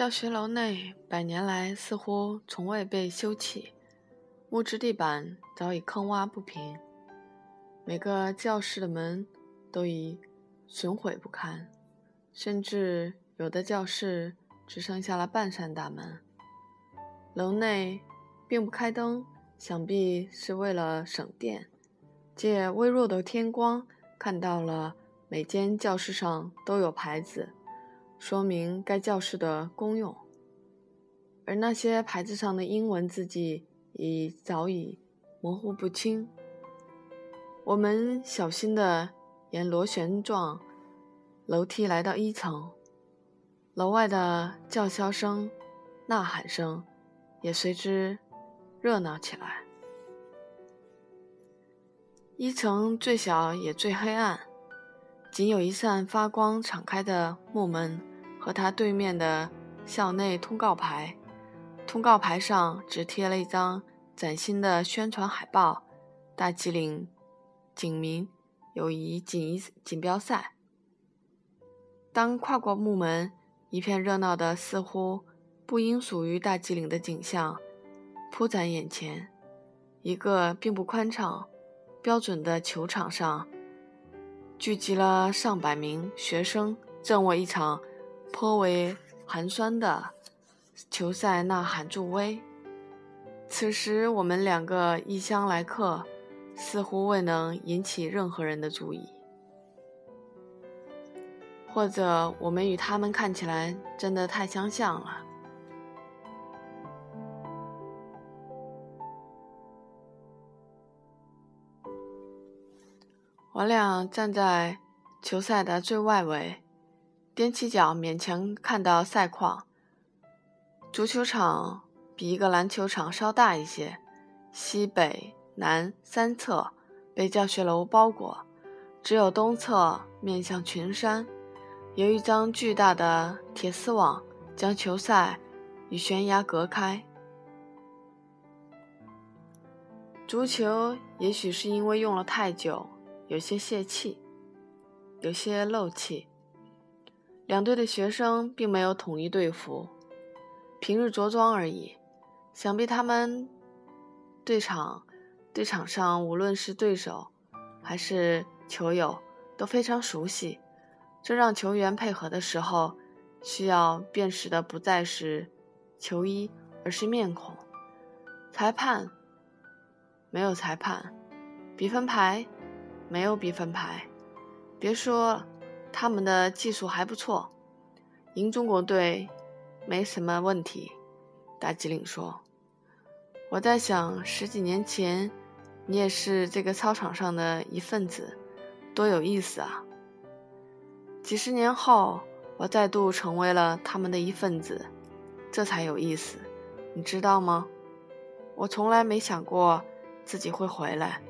教学楼内百年来似乎从未被修葺，木质地板早已坑洼不平，每个教室的门都已损毁不堪，甚至有的教室只剩下了半扇大门。楼内并不开灯，想必是为了省电。借微弱的天光，看到了每间教室上都有牌子。说明该教室的功用，而那些牌子上的英文字迹已早已模糊不清。我们小心地沿螺旋状楼梯来到一层，楼外的叫嚣声、呐喊声也随之热闹起来。一层最小也最黑暗，仅有一扇发光敞开的木门。和他对面的校内通告牌，通告牌上只贴了一张崭新的宣传海报：“大吉岭警民友谊锦锦标赛。”当跨过木门，一片热闹的似乎不应属于大吉岭的景象铺展眼前。一个并不宽敞、标准的球场上，聚集了上百名学生，正为一场。颇为寒酸的球赛呐喊助威。此时，我们两个异乡来客似乎未能引起任何人的注意，或者我们与他们看起来真的太相像了。我俩站在球赛的最外围。踮起脚，勉强看到赛况。足球场比一个篮球场稍大一些，西北南三侧被教学楼包裹，只有东侧面向群山，有一张巨大的铁丝网将球赛与悬崖隔开。足球也许是因为用了太久，有些泄气，有些漏气。两队的学生并没有统一队服，平日着装而已。想必他们对场对场上无论是对手还是球友都非常熟悉，这让球员配合的时候需要辨识的不再是球衣，而是面孔。裁判没有裁判，比分牌没有比分牌，别说。他们的技术还不错，赢中国队没什么问题。大吉岭说：“我在想，十几年前你也是这个操场上的一份子，多有意思啊！几十年后，我再度成为了他们的一份子，这才有意思，你知道吗？我从来没想过自己会回来。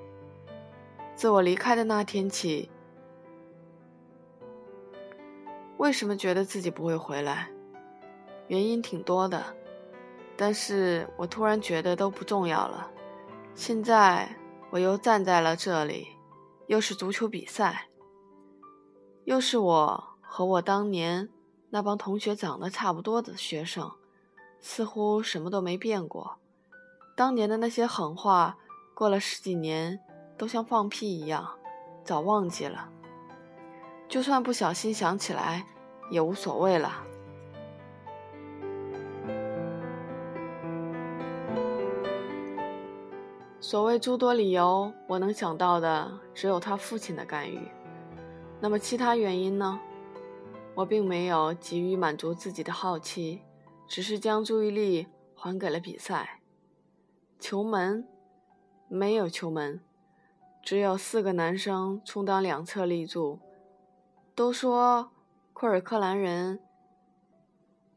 自我离开的那天起。”为什么觉得自己不会回来？原因挺多的，但是我突然觉得都不重要了。现在我又站在了这里，又是足球比赛，又是我和我当年那帮同学长得差不多的学生，似乎什么都没变过。当年的那些狠话，过了十几年，都像放屁一样，早忘记了。就算不小心想起来，也无所谓了。所谓诸多理由，我能想到的只有他父亲的干预。那么其他原因呢？我并没有急于满足自己的好奇，只是将注意力还给了比赛。球门没有球门，只有四个男生充当两侧立柱。都说库尔克兰人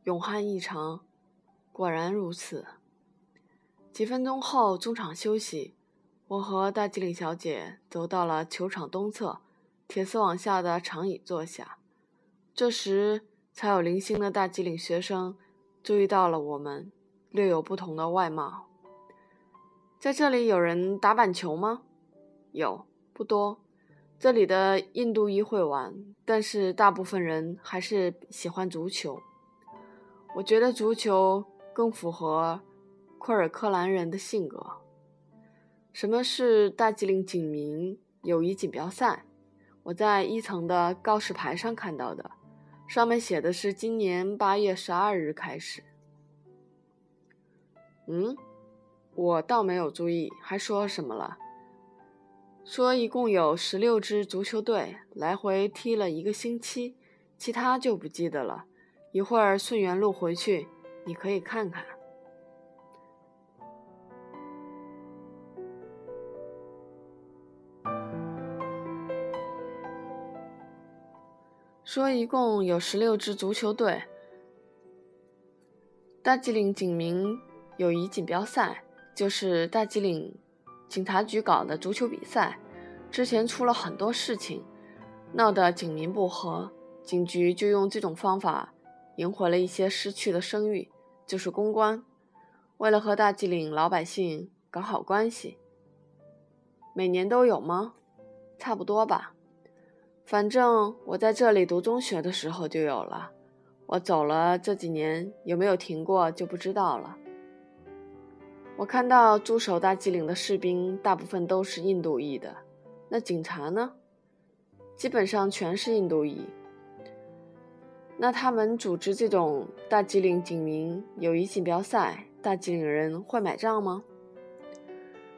勇悍异常，果然如此。几分钟后，中场休息，我和大吉岭小姐走到了球场东侧铁丝网下的长椅坐下。这时，才有零星的大吉岭学生注意到了我们略有不同的外貌。在这里有人打板球吗？有，不多。这里的印度裔会玩，但是大部分人还是喜欢足球。我觉得足球更符合库尔克兰人的性格。什么是大吉岭警民友谊锦标赛？我在一层的告示牌上看到的，上面写的是今年八月十二日开始。嗯，我倒没有注意，还说什么了？说一共有十六支足球队来回踢了一个星期，其他就不记得了。一会儿顺原路回去，你可以看看。说一共有十六支足球队，大吉岭警民友谊锦标赛就是大吉岭警察局搞的足球比赛。之前出了很多事情，闹得警民不和，警局就用这种方法赢回了一些失去的声誉，就是公关。为了和大吉岭老百姓搞好关系，每年都有吗？差不多吧。反正我在这里读中学的时候就有了，我走了这几年有没有停过就不知道了。我看到驻守大吉岭的士兵大部分都是印度裔的，那警察呢？基本上全是印度裔。那他们组织这种大吉岭警民友谊锦标赛，大吉岭人会买账吗？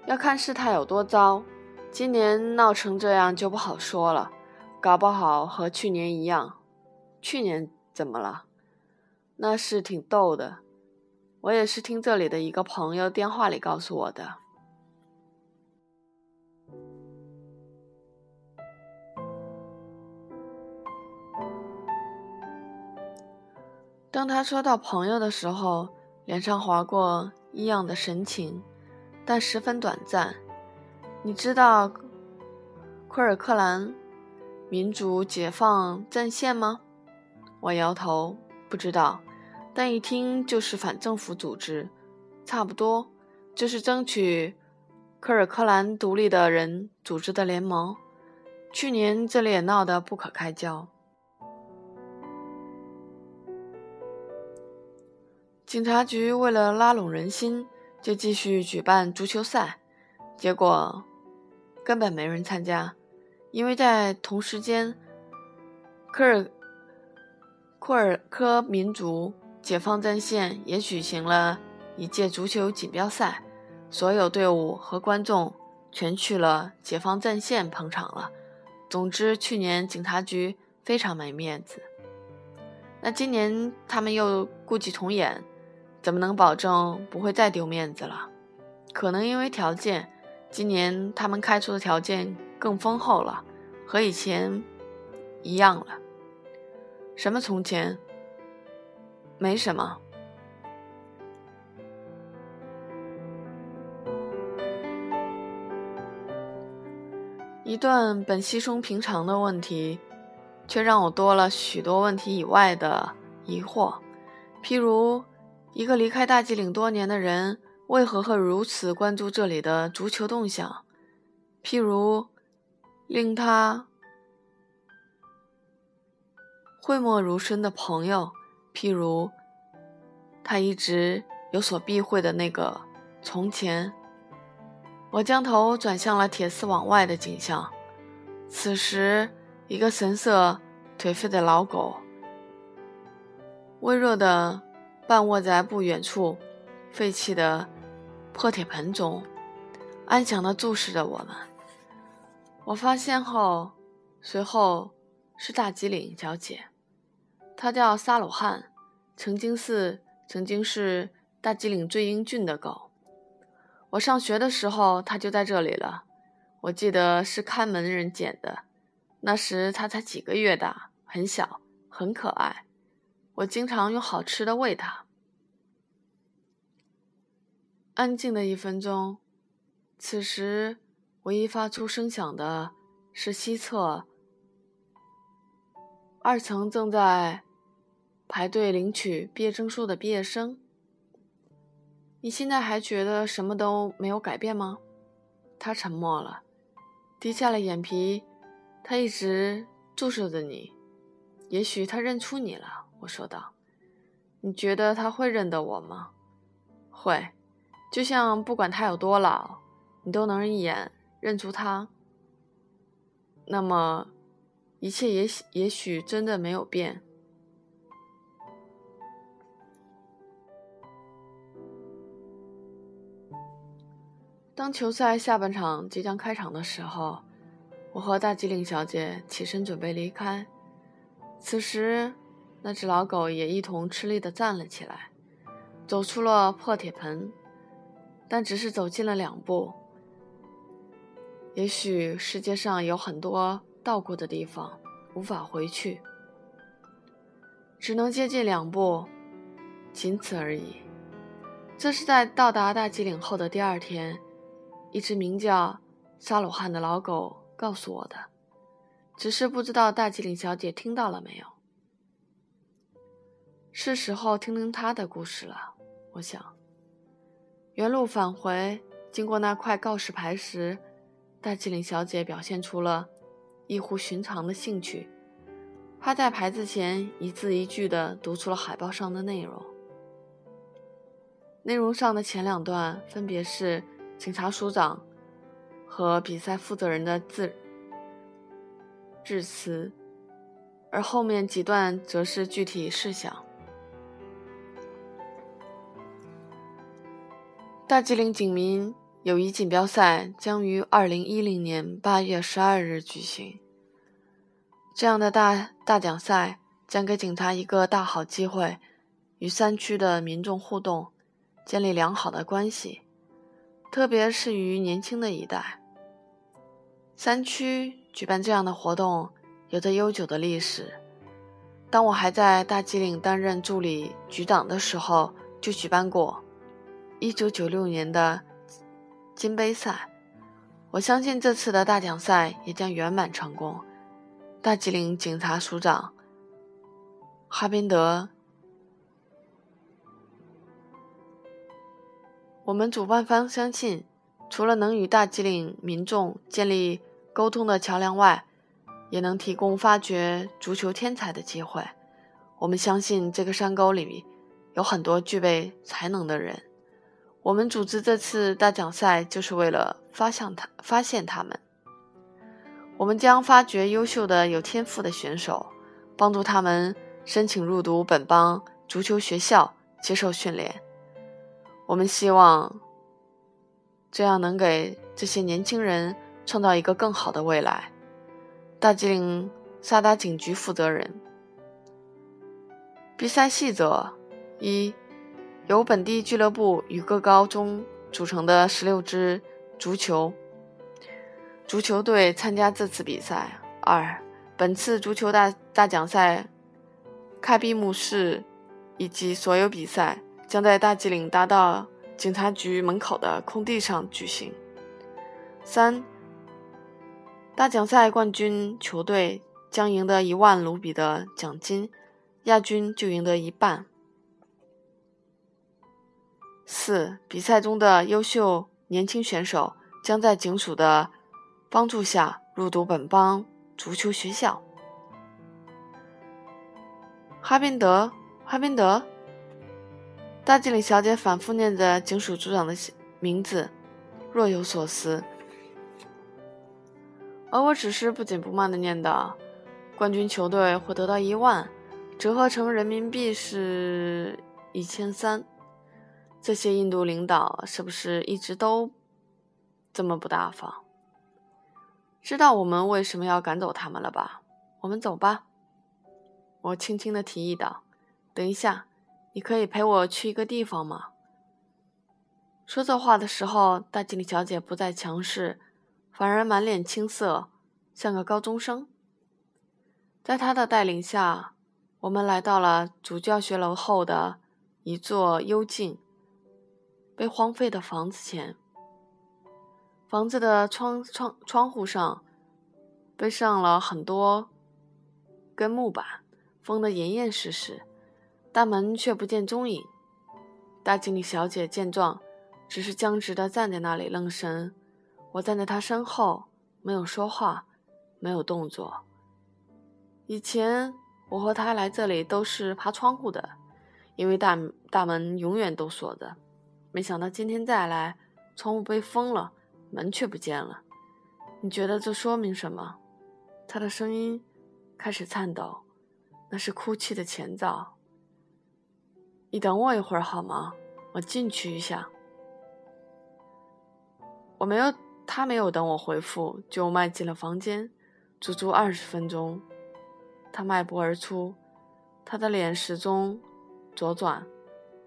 要看事态有多糟，今年闹成这样就不好说了。搞不好和去年一样，去年怎么了？那是挺逗的，我也是听这里的一个朋友电话里告诉我的。当他说到朋友的时候，脸上划过异样的神情，但十分短暂。你知道，库尔克兰？民主解放战线吗？我摇头，不知道。但一听就是反政府组织，差不多就是争取科尔克兰独立的人组织的联盟。去年这里也闹得不可开交，警察局为了拉拢人心，就继续举办足球赛，结果根本没人参加。因为在同时间，科尔库尔科民族解放战线也举行了一届足球锦标赛，所有队伍和观众全去了解放战线捧场了。总之，去年警察局非常没面子。那今年他们又故伎重演，怎么能保证不会再丢面子了？可能因为条件，今年他们开出的条件。更丰厚了，和以前一样了。什么从前？没什么。一段本稀松平常的问题，却让我多了许多问题以外的疑惑。譬如，一个离开大吉岭多年的人，为何会如此关注这里的足球动向？譬如。令他讳莫如深的朋友，譬如他一直有所避讳的那个从前。我将头转向了铁丝网外的景象。此时，一个神色颓废的老狗，微弱的半卧在不远处废弃的破铁盆中，安详的注视着我们。我发现后，随后是大吉岭小姐，她叫萨鲁汉，曾经是曾经是大吉岭最英俊的狗。我上学的时候，它就在这里了。我记得是看门人捡的，那时它才几个月大，很小，很可爱。我经常用好吃的喂它。安静的一分钟，此时。唯一发出声响的是西侧二层正在排队领取毕业证书的毕业生。你现在还觉得什么都没有改变吗？他沉默了，低下了眼皮。他一直注视着你。也许他认出你了。我说道：“你觉得他会认得我吗？会，就像不管他有多老，你都能一眼认出他。那么，一切也许也许真的没有变。当球赛下半场即将开场的时候，我和大吉岭小姐起身准备离开。此时，那只老狗也一同吃力地站了起来，走出了破铁盆，但只是走近了两步。也许世界上有很多到过的地方，无法回去，只能接近两步，仅此而已。这是在到达大吉岭后的第二天。一只名叫沙鲁汉的老狗告诉我的，只是不知道大吉岭小姐听到了没有。是时候听听她的故事了。我想，原路返回，经过那块告示牌时，大吉岭小姐表现出了异乎寻常的兴趣，趴在牌子前，一字一句地读出了海报上的内容。内容上的前两段分别是。警察署长和比赛负责人的致致辞，而后面几段则是具体事项。大吉岭警民友谊锦标赛将于二零一零年八月十二日举行。这样的大大奖赛将给警察一个大好机会，与三区的民众互动，建立良好的关系。特别是于年轻的一代，三区举办这样的活动有着悠久的历史。当我还在大吉岭担任助理局长的时候，就举办过1996年的金杯赛。我相信这次的大奖赛也将圆满成功。大吉岭警察署长哈宾德。我们主办方相信，除了能与大吉岭民众建立沟通的桥梁外，也能提供发掘足球天才的机会。我们相信这个山沟里有很多具备才能的人。我们组织这次大奖赛就是为了发现他，发现他们。我们将发掘优秀的、有天赋的选手，帮助他们申请入读本邦足球学校接受训练。我们希望这样能给这些年轻人创造一个更好的未来。大吉岭萨达警局负责人。比赛细则：一、由本地俱乐部与各高中组成的十六支足球足球队参加这次比赛。二、本次足球大大奖赛开闭幕式以及所有比赛。将在大吉岭大道警察局门口的空地上举行。三，大奖赛冠军球队将赢得一万卢比的奖金，亚军就赢得一半。四，比赛中的优秀年轻选手将在警署的帮助下入读本邦足球学校。哈宾德，哈宾德。大吉岭小姐反复念着警署组长的名字，若有所思。而我只是不紧不慢地念道：“冠军球队会得到一万，折合成人民币是一千三。”这些印度领导是不是一直都这么不大方？知道我们为什么要赶走他们了吧？我们走吧。我轻轻地提议道：“等一下。”你可以陪我去一个地方吗？说这话的时候，大经理小姐不再强势，反而满脸青涩，像个高中生。在她的带领下，我们来到了主教学楼后的一座幽静、被荒废的房子前。房子的窗窗窗户上被上了很多根木板，封得严严实实。大门却不见踪影。大经理小姐见状，只是僵直地站在那里愣神。我站在她身后，没有说话，没有动作。以前我和她来这里都是爬窗户的，因为大大门永远都锁着。没想到今天再来，窗户被封了，门却不见了。你觉得这说明什么？他的声音开始颤抖，那是哭泣的前兆。你等我一会儿好吗？我进去一下。我没有，他没有等我回复，就迈进了房间，足足二十分钟。他迈步而出，他的脸始终左转、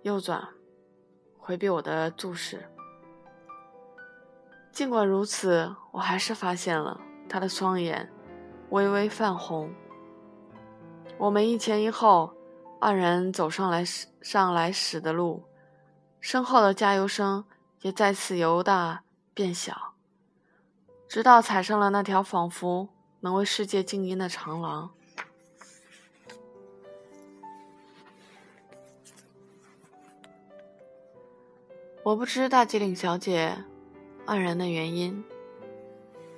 右转，回避我的注视。尽管如此，我还是发现了他的双眼微微泛红。我们一前一后。二人走上来时上来时的路，身后的加油声也再次由大变小，直到踩上了那条仿佛能为世界静音的长廊。我不知大吉岭小姐黯然的原因，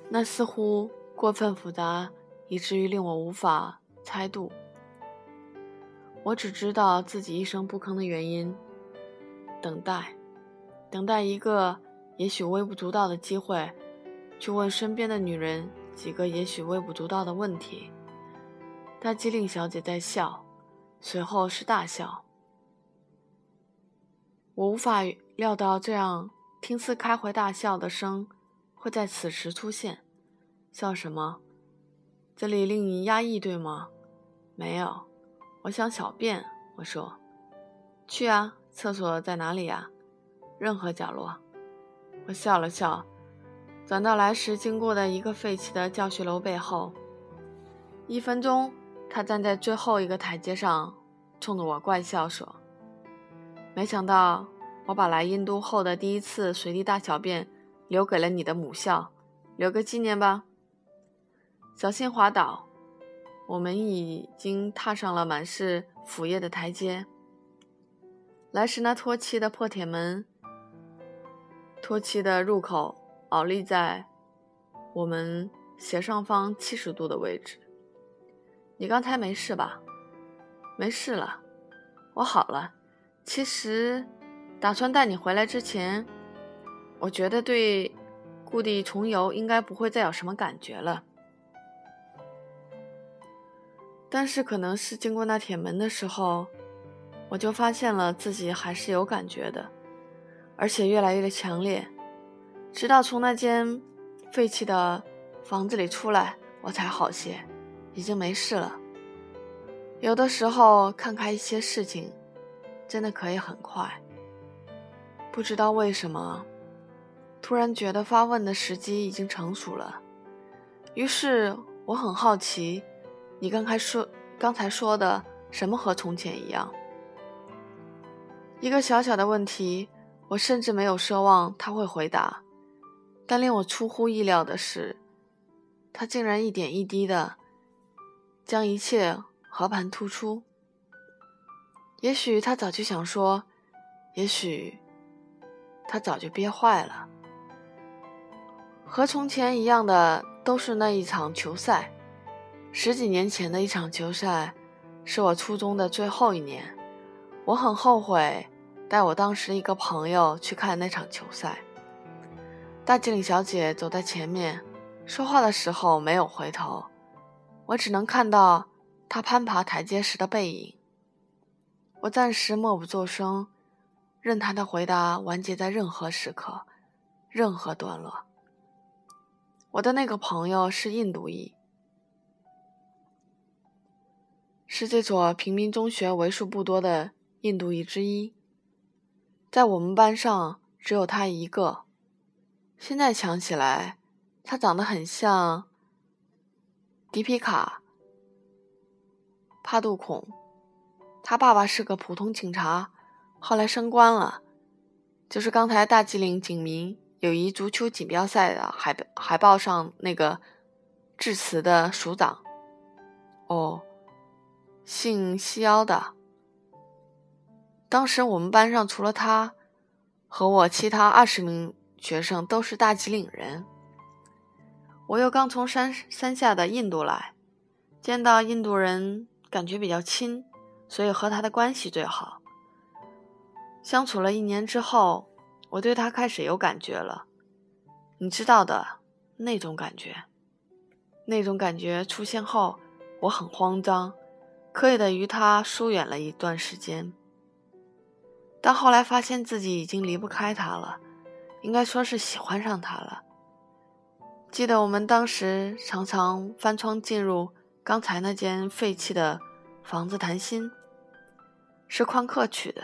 那似乎过分复杂，以至于令我无法猜度。我只知道自己一声不吭的原因：等待，等待一个也许微不足道的机会，去问身边的女人几个也许微不足道的问题。大机灵小姐在笑，随后是大笑。我无法料到这样听似开怀大笑的声会在此时出现。笑什么？这里令你压抑，对吗？没有。我想小便，我说：“去啊，厕所在哪里呀？任何角落。”我笑了笑，转到来时经过的一个废弃的教学楼背后。一分钟，他站在最后一个台阶上，冲着我怪笑说：“没想到我把来印度后的第一次随地大小便留给了你的母校，留个纪念吧。小心滑倒。”我们已经踏上了满是腐叶的台阶。来时那脱漆的破铁门，脱漆的入口傲立在我们斜上方七十度的位置。你刚才没事吧？没事了，我好了。其实，打算带你回来之前，我觉得对故地重游应该不会再有什么感觉了。但是，可能是经过那铁门的时候，我就发现了自己还是有感觉的，而且越来越强烈。直到从那间废弃的房子里出来，我才好些，已经没事了。有的时候，看开一些事情，真的可以很快。不知道为什么，突然觉得发问的时机已经成熟了。于是，我很好奇。你刚才说，刚才说的什么和从前一样？一个小小的问题，我甚至没有奢望他会回答。但令我出乎意料的是，他竟然一点一滴的将一切和盘突出。也许他早就想说，也许他早就憋坏了。和从前一样的，都是那一场球赛。十几年前的一场球赛，是我初中的最后一年。我很后悔带我当时一个朋友去看那场球赛。大经理小姐走在前面，说话的时候没有回头，我只能看到她攀爬台阶时的背影。我暂时默不作声，任她的回答完结在任何时刻、任何段落。我的那个朋友是印度裔。是这所平民中学为数不多的印度裔之一，在我们班上只有他一个。现在想起来，他长得很像迪皮卡·帕杜孔。他爸爸是个普通警察，后来升官了，就是刚才大吉岭警民友谊足球锦标赛的海海报上那个致辞的署长。哦。姓西腰的。当时我们班上除了他和我，其他二十名学生都是大吉岭人。我又刚从山山下的印度来，见到印度人感觉比较亲，所以和他的关系最好。相处了一年之后，我对他开始有感觉了，你知道的那种感觉。那种感觉出现后，我很慌张，刻意的与他疏远了一段时间。但后来发现自己已经离不开他了，应该说是喜欢上他了。记得我们当时常常翻窗进入刚才那间废弃的房子谈心，是旷课去的。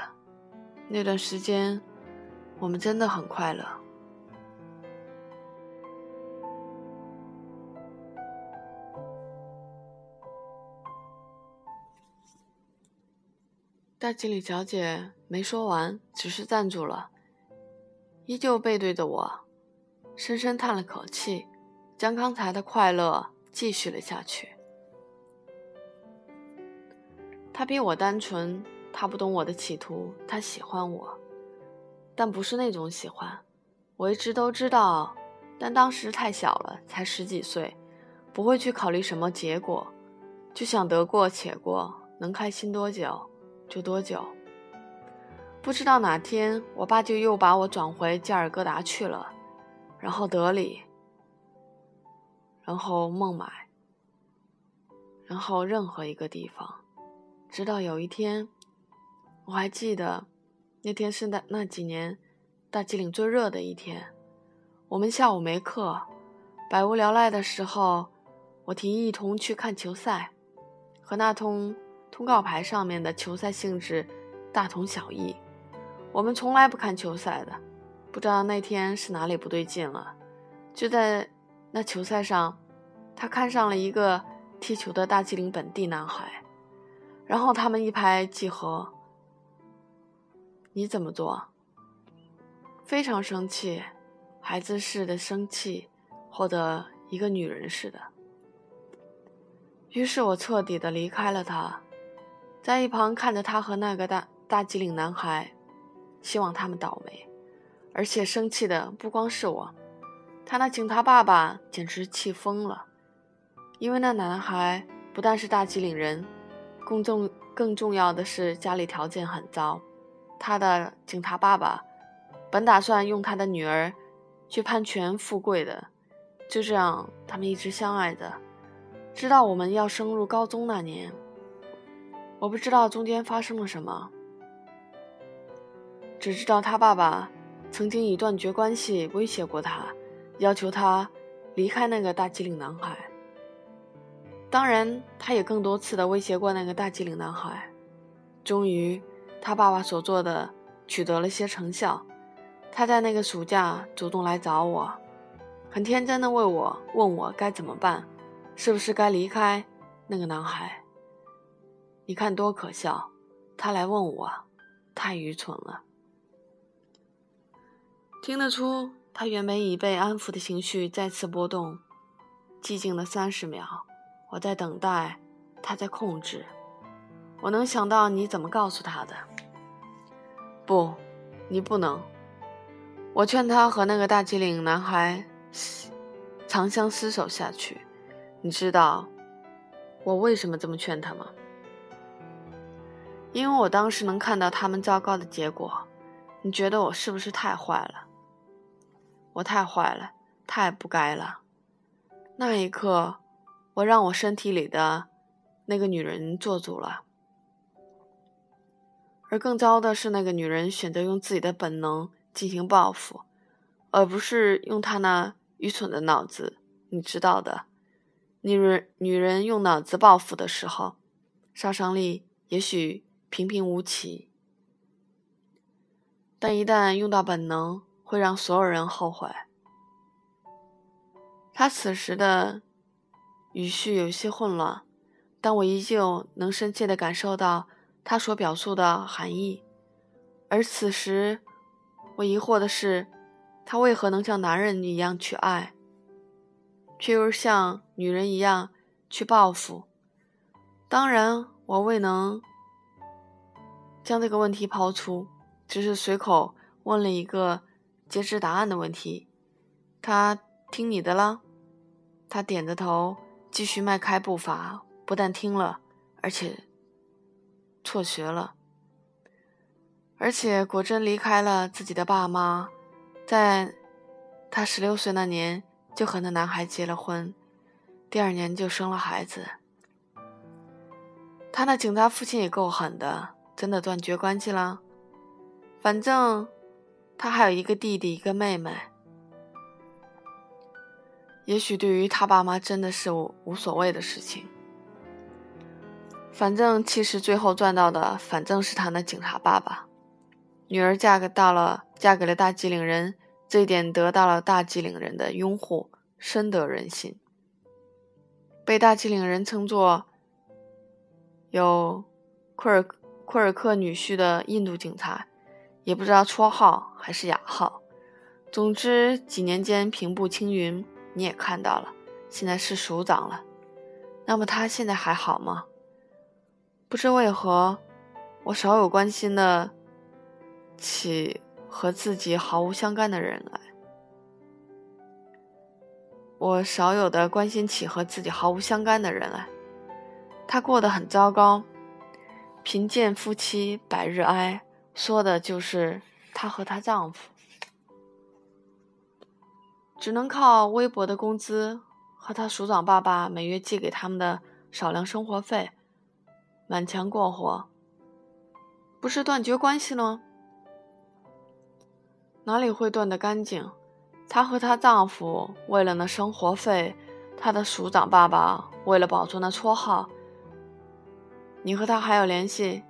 那段时间，我们真的很快乐。大经理小姐没说完，只是站住了，依旧背对着我，深深叹了口气，将刚才的快乐继续了下去。她比我单纯。他不懂我的企图，他喜欢我，但不是那种喜欢。我一直都知道，但当时太小了，才十几岁，不会去考虑什么结果，就想得过且过，能开心多久就多久。不知道哪天，我爸就又把我转回加尔各答去了，然后德里，然后孟买，然后任何一个地方，直到有一天。我还记得，那天是那那几年大吉岭最热的一天。我们下午没课，百无聊赖的时候，我提议一同去看球赛，和那通通告牌上面的球赛性质大同小异。我们从来不看球赛的，不知道那天是哪里不对劲了。就在那球赛上，他看上了一个踢球的大吉岭本地男孩，然后他们一拍即合。你怎么做？非常生气，孩子似的生气，或者一个女人似的。于是我彻底的离开了他，在一旁看着他和那个大大吉岭男孩，希望他们倒霉。而且生气的不光是我，他那警察爸爸简直气疯了，因为那男孩不但是大吉岭人，更重更重要的是家里条件很糟。他的警察爸爸本打算用他的女儿去攀权富贵的，就这样，他们一直相爱着，直到我们要升入高中那年。我不知道中间发生了什么，只知道他爸爸曾经以断绝关系威胁过他，要求他离开那个大吉岭男孩。当然，他也更多次的威胁过那个大吉岭男孩。终于。他爸爸所做的取得了些成效，他在那个暑假主动来找我，很天真的问我问我该怎么办，是不是该离开那个男孩？你看多可笑！他来问我，太愚蠢了。听得出他原本已被安抚的情绪再次波动。寂静了三十秒，我在等待，他在控制。我能想到你怎么告诉他的。不，你不能。我劝他和那个大吉岭男孩长相厮守下去。你知道我为什么这么劝他吗？因为我当时能看到他们糟糕的结果。你觉得我是不是太坏了？我太坏了，太不该了。那一刻，我让我身体里的那个女人做主了。而更糟的是，那个女人选择用自己的本能进行报复，而不是用她那愚蠢的脑子。你知道的，女人女人用脑子报复的时候，杀伤力也许平平无奇，但一旦用到本能，会让所有人后悔。他此时的语序有些混乱，但我依旧能深切地感受到。他所表述的含义，而此时我疑惑的是，他为何能像男人一样去爱，却又像女人一样去报复？当然，我未能将这个问题抛出，只是随口问了一个截止答案的问题。他听你的了？他点着头，继续迈开步伐，不但听了，而且。辍学了。而且果真离开了自己的爸妈，在他十六岁那年就和那男孩结了婚，第二年就生了孩子。他那警察父亲也够狠的，真的断绝关系了。反正他还有一个弟弟，一个妹妹。也许对于他爸妈真的是无所谓的事情。反正其实最后赚到的，反正是他那警察爸爸。女儿嫁给到了，嫁给了大机灵人，这一点得到了大机灵人的拥护，深得人心。被大机灵人称作。有库尔库尔克女婿的印度警察，也不知道绰号还是雅号。总之几年间平步青云，你也看到了，现在是署长了。那么他现在还好吗？不知为何，我少有关心的起和自己毫无相干的人来。我少有的关心起和自己毫无相干的人来。他过得很糟糕，贫贱夫妻百日哀，说的就是她和她丈夫，只能靠微薄的工资和她署长爸爸每月寄给他们的少量生活费，满墙过活，不是断绝关系了？哪里会断得干净？她和她丈夫为了那生活费，她的署长爸爸为了保住那绰号。你和他还有联系，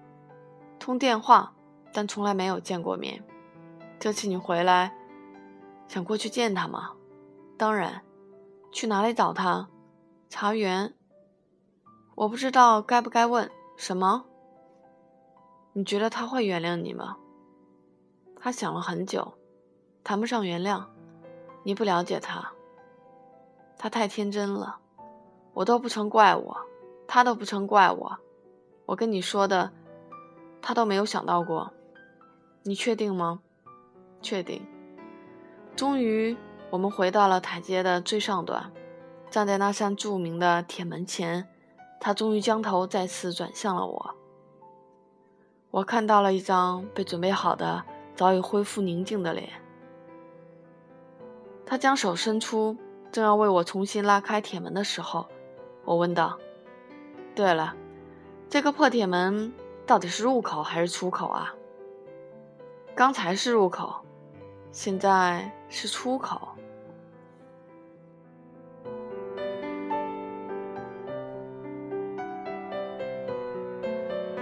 通电话，但从来没有见过面。这次你回来，想过去见他吗？当然。去哪里找他？茶园。我不知道该不该问什么。你觉得他会原谅你吗？他想了很久，谈不上原谅。你不了解他，他太天真了。我都不曾怪我，他都不曾怪我。我跟你说的，他都没有想到过。你确定吗？确定。终于，我们回到了台阶的最上端，站在那扇著名的铁门前，他终于将头再次转向了我。我看到了一张被准备好的、早已恢复宁静的脸。他将手伸出，正要为我重新拉开铁门的时候，我问道：“对了。”这个破铁门到底是入口还是出口啊？刚才是入口，现在是出口。